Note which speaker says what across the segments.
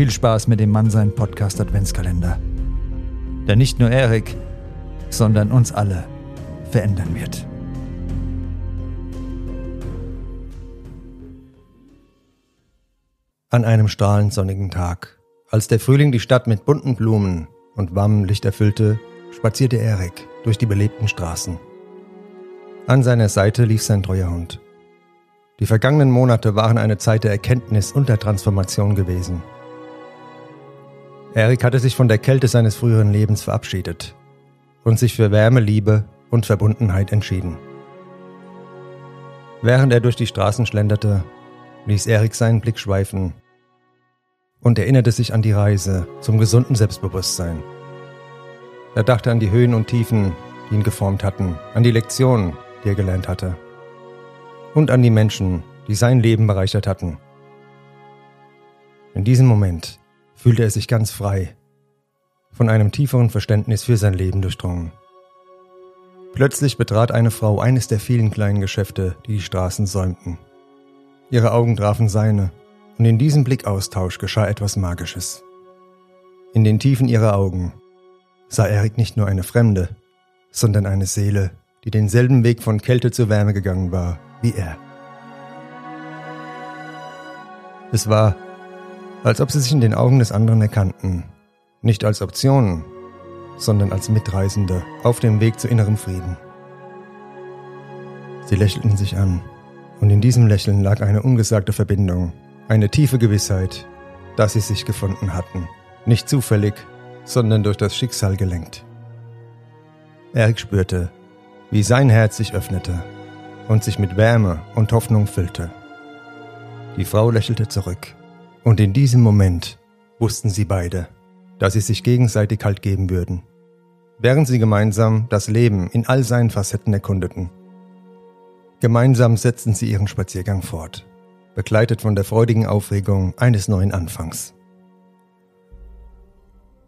Speaker 1: Viel Spaß mit dem Mannsein Podcast Adventskalender. Der nicht nur Erik, sondern uns alle verändern wird.
Speaker 2: An einem strahlend sonnigen Tag, als der Frühling die Stadt mit bunten Blumen und warmem Licht erfüllte, spazierte Erik durch die belebten Straßen. An seiner Seite lief sein treuer Hund. Die vergangenen Monate waren eine Zeit der Erkenntnis und der Transformation gewesen. Erik hatte sich von der Kälte seines früheren Lebens verabschiedet und sich für Wärme, Liebe und Verbundenheit entschieden. Während er durch die Straßen schlenderte, ließ Erik seinen Blick schweifen und erinnerte sich an die Reise zum gesunden Selbstbewusstsein. Er dachte an die Höhen und Tiefen, die ihn geformt hatten, an die Lektionen, die er gelernt hatte und an die Menschen, die sein Leben bereichert hatten. In diesem Moment fühlte er sich ganz frei, von einem tieferen Verständnis für sein Leben durchdrungen. Plötzlich betrat eine Frau eines der vielen kleinen Geschäfte, die die Straßen säumten. Ihre Augen trafen seine, und in diesem Blickaustausch geschah etwas Magisches. In den Tiefen ihrer Augen sah Erik nicht nur eine Fremde, sondern eine Seele, die denselben Weg von Kälte zur Wärme gegangen war wie er. Es war, als ob sie sich in den Augen des anderen erkannten, nicht als Optionen, sondern als Mitreisende auf dem Weg zu innerem Frieden. Sie lächelten sich an, und in diesem Lächeln lag eine ungesagte Verbindung, eine tiefe Gewissheit, dass sie sich gefunden hatten, nicht zufällig, sondern durch das Schicksal gelenkt. Erik spürte, wie sein Herz sich öffnete und sich mit Wärme und Hoffnung füllte. Die Frau lächelte zurück, und in diesem Moment wussten sie beide, dass sie sich gegenseitig Halt geben würden, während sie gemeinsam das Leben in all seinen Facetten erkundeten. Gemeinsam setzten sie ihren Spaziergang fort, begleitet von der freudigen Aufregung eines neuen Anfangs.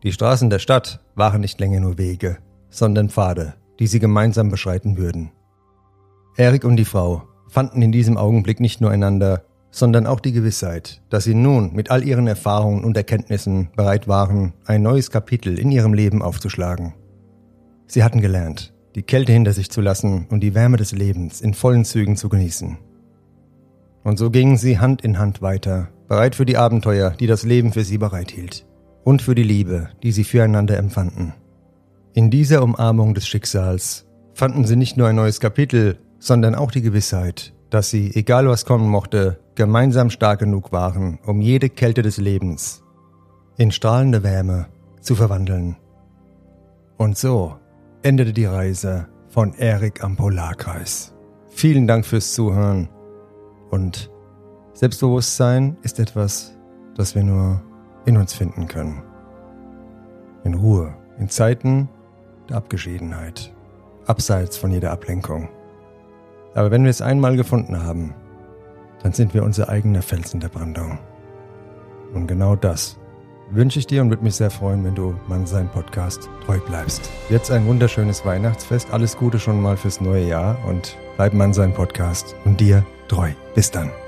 Speaker 2: Die Straßen der Stadt waren nicht länger nur Wege, sondern Pfade, die sie gemeinsam beschreiten würden. Erik und die Frau fanden in diesem Augenblick nicht nur einander, sondern auch die Gewissheit, dass sie nun mit all ihren Erfahrungen und Erkenntnissen bereit waren, ein neues Kapitel in ihrem Leben aufzuschlagen. Sie hatten gelernt, die Kälte hinter sich zu lassen und die Wärme des Lebens in vollen Zügen zu genießen. Und so gingen sie Hand in Hand weiter, bereit für die Abenteuer, die das Leben für sie bereithielt, und für die Liebe, die sie füreinander empfanden. In dieser Umarmung des Schicksals fanden sie nicht nur ein neues Kapitel, sondern auch die Gewissheit, dass sie, egal was kommen mochte, gemeinsam stark genug waren, um jede Kälte des Lebens in strahlende Wärme zu verwandeln. Und so endete die Reise von Erik am Polarkreis. Vielen Dank fürs Zuhören und Selbstbewusstsein ist etwas, das wir nur in uns finden können. In Ruhe, in Zeiten der Abgeschiedenheit, abseits von jeder Ablenkung. Aber wenn wir es einmal gefunden haben, dann sind wir unser eigener Felsen der Brandung. Und genau das wünsche ich dir und würde mich sehr freuen, wenn du Mann sein Podcast treu bleibst. Jetzt ein wunderschönes Weihnachtsfest, alles Gute schon mal fürs neue Jahr und bleib Mann sein Podcast und dir treu. Bis dann.